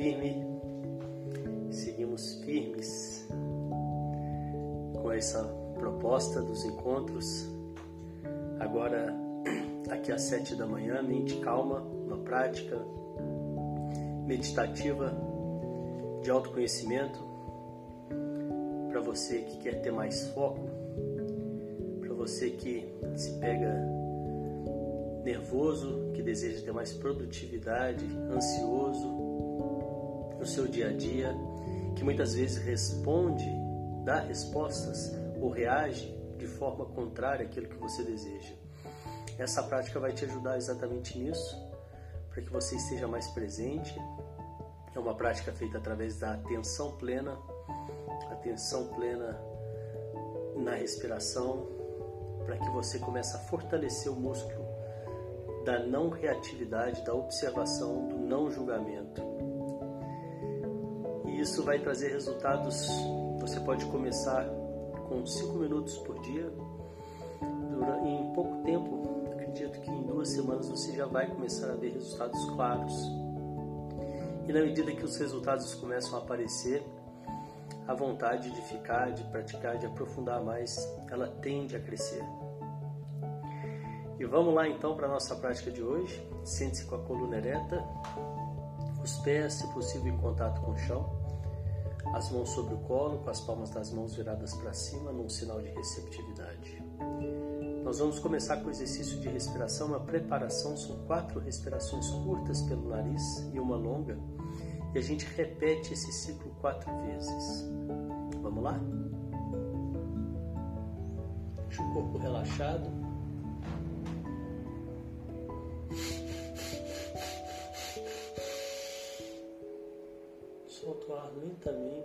firme, seguimos firmes com essa proposta dos encontros. Agora, aqui às sete da manhã, mente calma, uma prática meditativa de autoconhecimento para você que quer ter mais foco, para você que se pega nervoso, que deseja ter mais produtividade, ansioso seu dia a dia, que muitas vezes responde, dá respostas ou reage de forma contrária àquilo que você deseja. Essa prática vai te ajudar exatamente nisso para que você esteja mais presente. É uma prática feita através da atenção plena, atenção plena na respiração, para que você comece a fortalecer o músculo da não reatividade, da observação, do não julgamento. Isso vai trazer resultados. Você pode começar com 5 minutos por dia, em pouco tempo acredito que em duas semanas você já vai começar a ver resultados claros. E na medida que os resultados começam a aparecer, a vontade de ficar, de praticar, de aprofundar mais, ela tende a crescer. E vamos lá então para a nossa prática de hoje. Sente-se com a coluna ereta, os pés, se possível, em contato com o chão, as mãos sobre o colo, com as palmas das mãos viradas para cima, num sinal de receptividade. Nós vamos começar com o exercício de respiração, uma preparação, são quatro respirações curtas pelo nariz e uma longa, e a gente repete esse ciclo quatro vezes. Vamos lá? Deixa o corpo relaxado. Solta o ar lentamente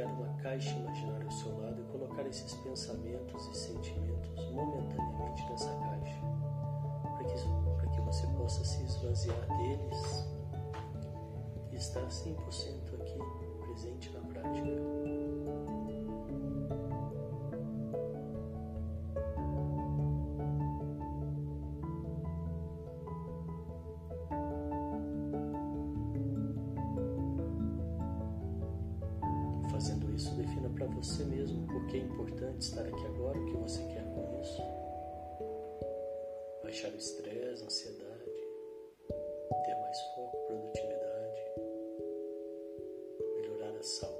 criar uma caixa imaginária ao seu lado e colocar esses pensamentos e sentimentos momentaneamente nessa caixa, para que, para que você possa se esvaziar deles e estar 100% aqui presente na você mesmo porque é importante estar aqui agora, o que você quer com isso. Baixar o estresse, a ansiedade, ter mais foco, produtividade, melhorar a saúde.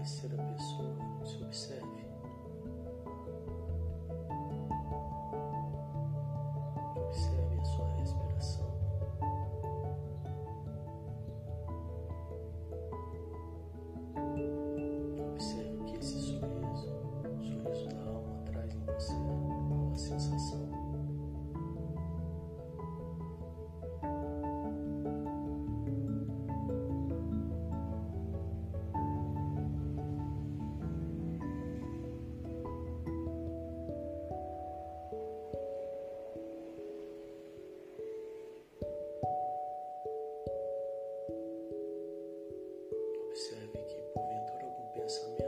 terceira pessoa se observa. 내 삶이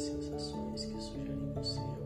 sensações que sugerem você.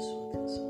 sua atenção.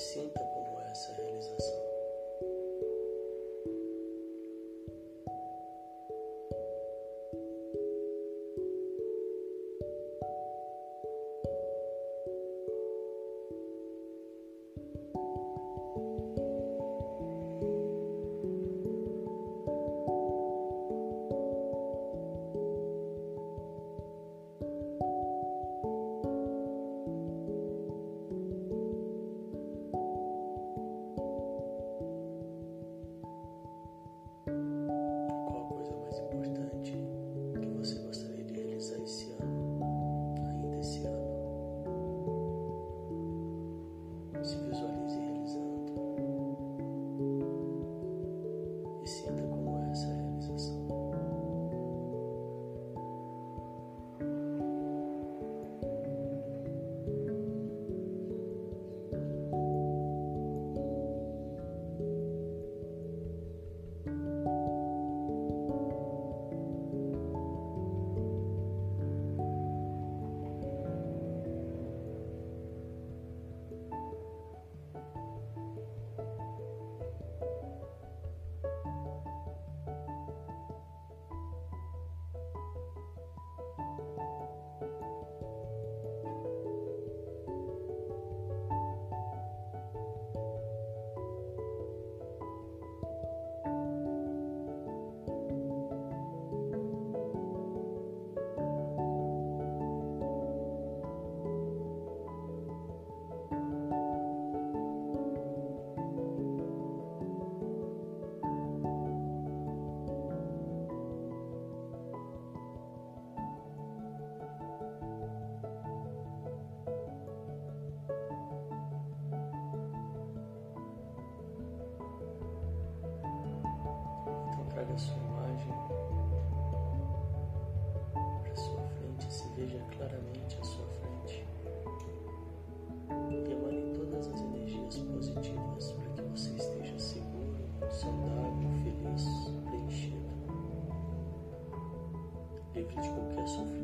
Sinta como é essa realização. De qualquer sofrimento.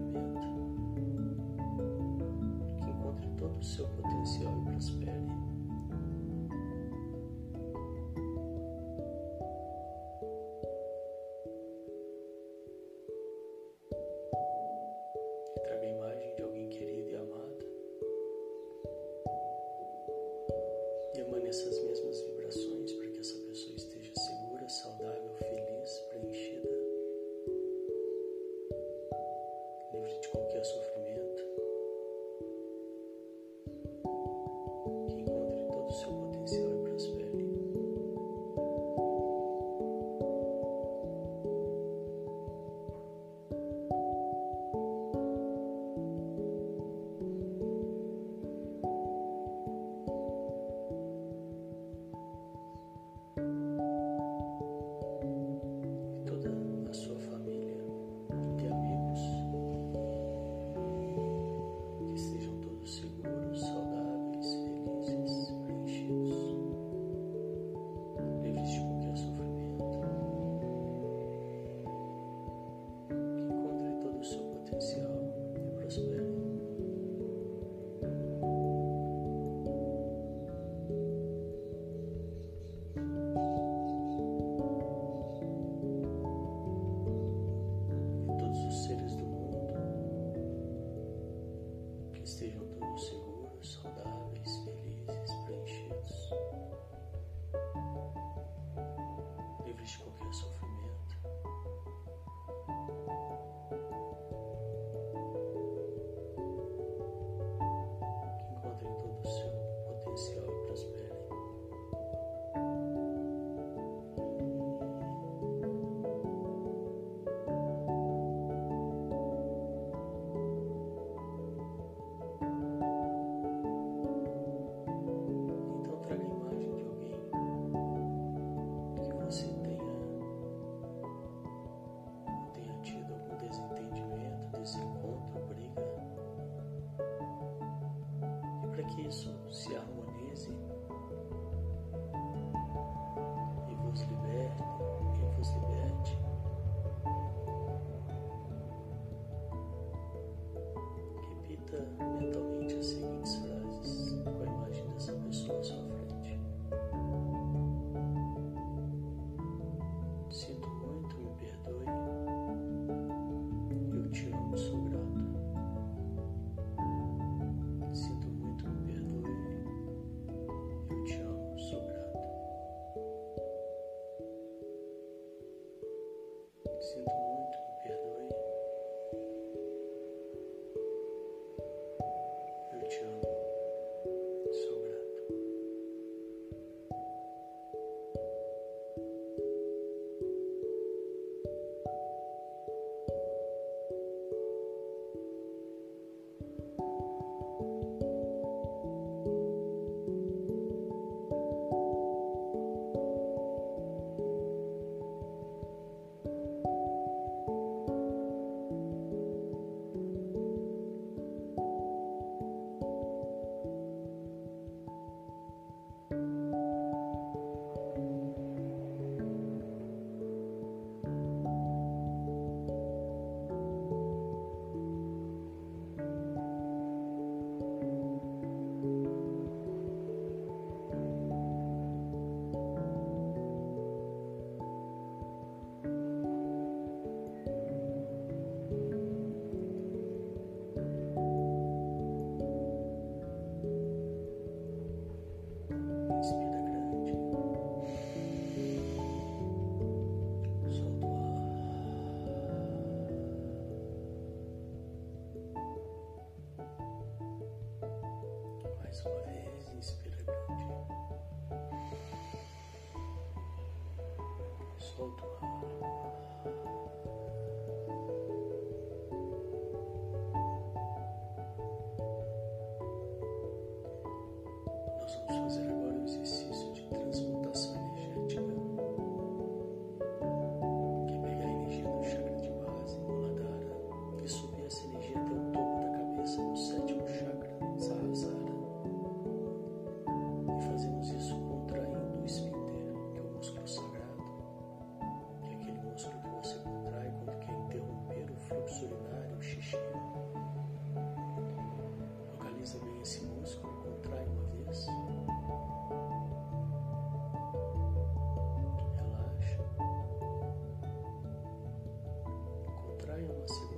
本とか我也没吃过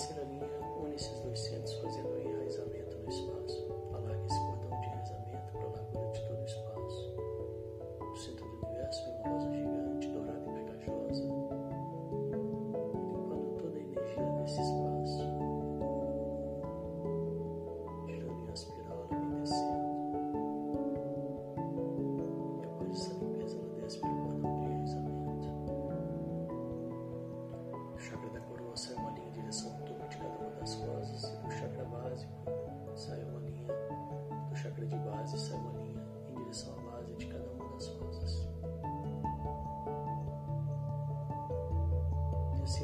just gonna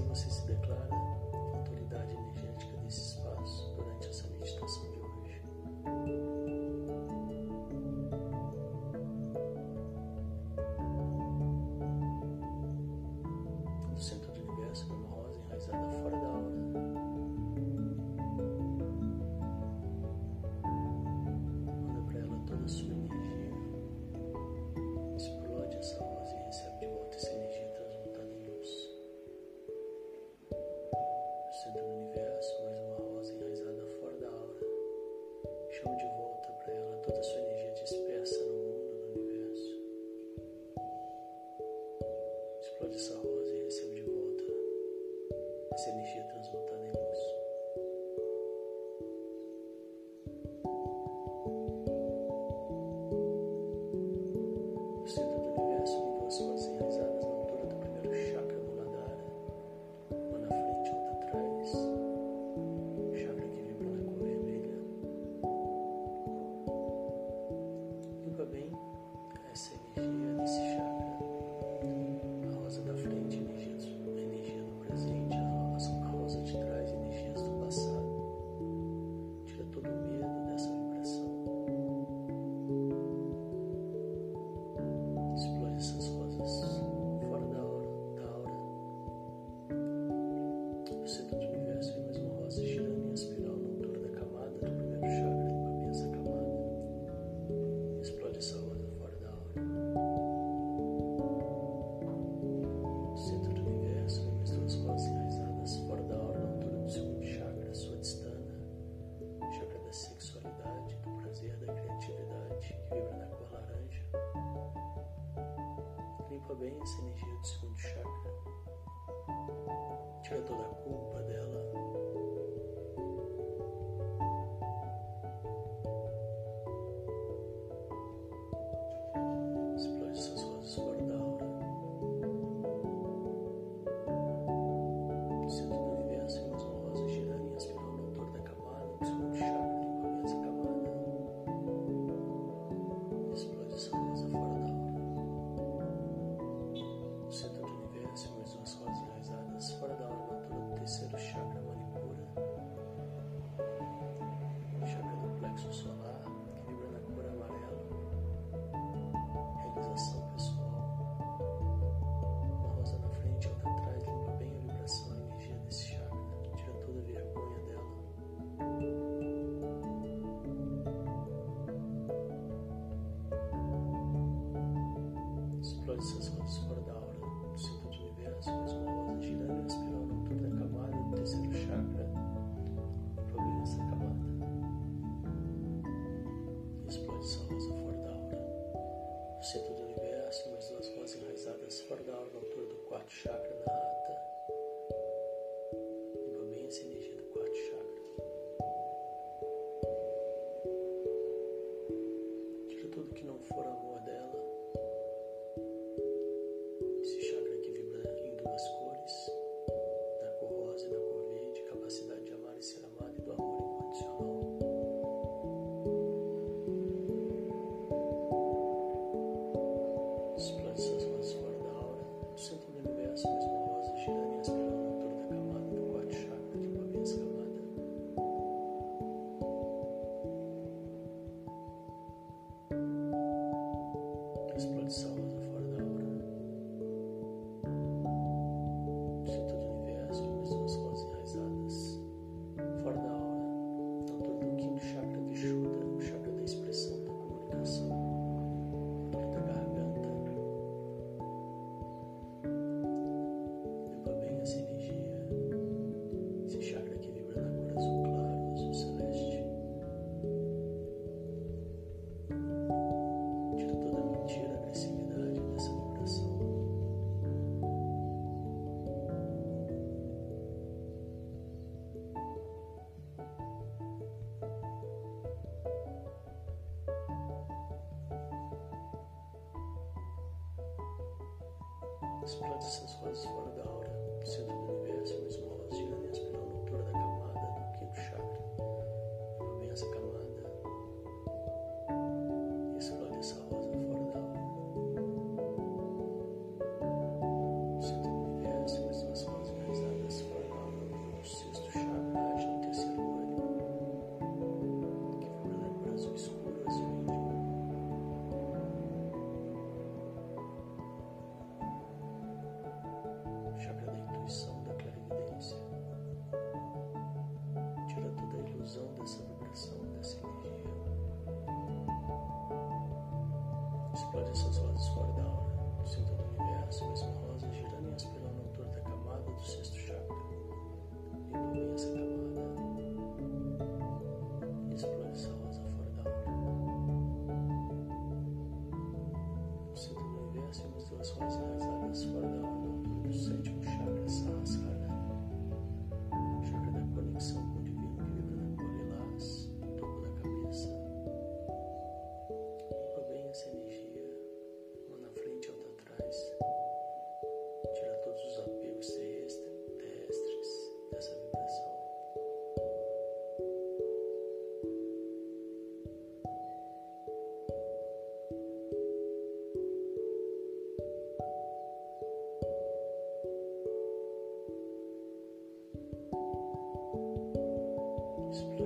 você se declara. Após essas da cordal no centro do universo, mais uma rosa girando e espiral no toda da camada do terceiro chakra, progride essa camada. Explode essa rosa fordaura. No centro do universo, assim, mais duas rosas enraizadas fordaura na altura do quarto chakra Explode essas rosas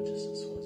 Explode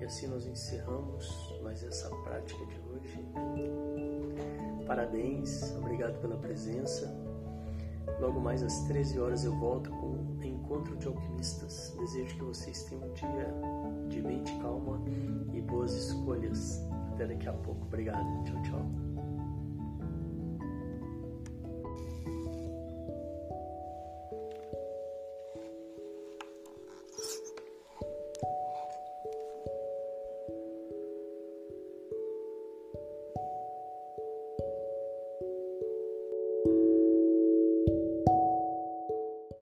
E assim nós encerramos mais essa prática de hoje. Parabéns, obrigado pela presença. Logo mais às 13 horas eu volto com Encontro de Alquimistas. Desejo que vocês tenham um dia de mente calma e boas escolhas. Até daqui a pouco. Obrigado. Tchau, tchau.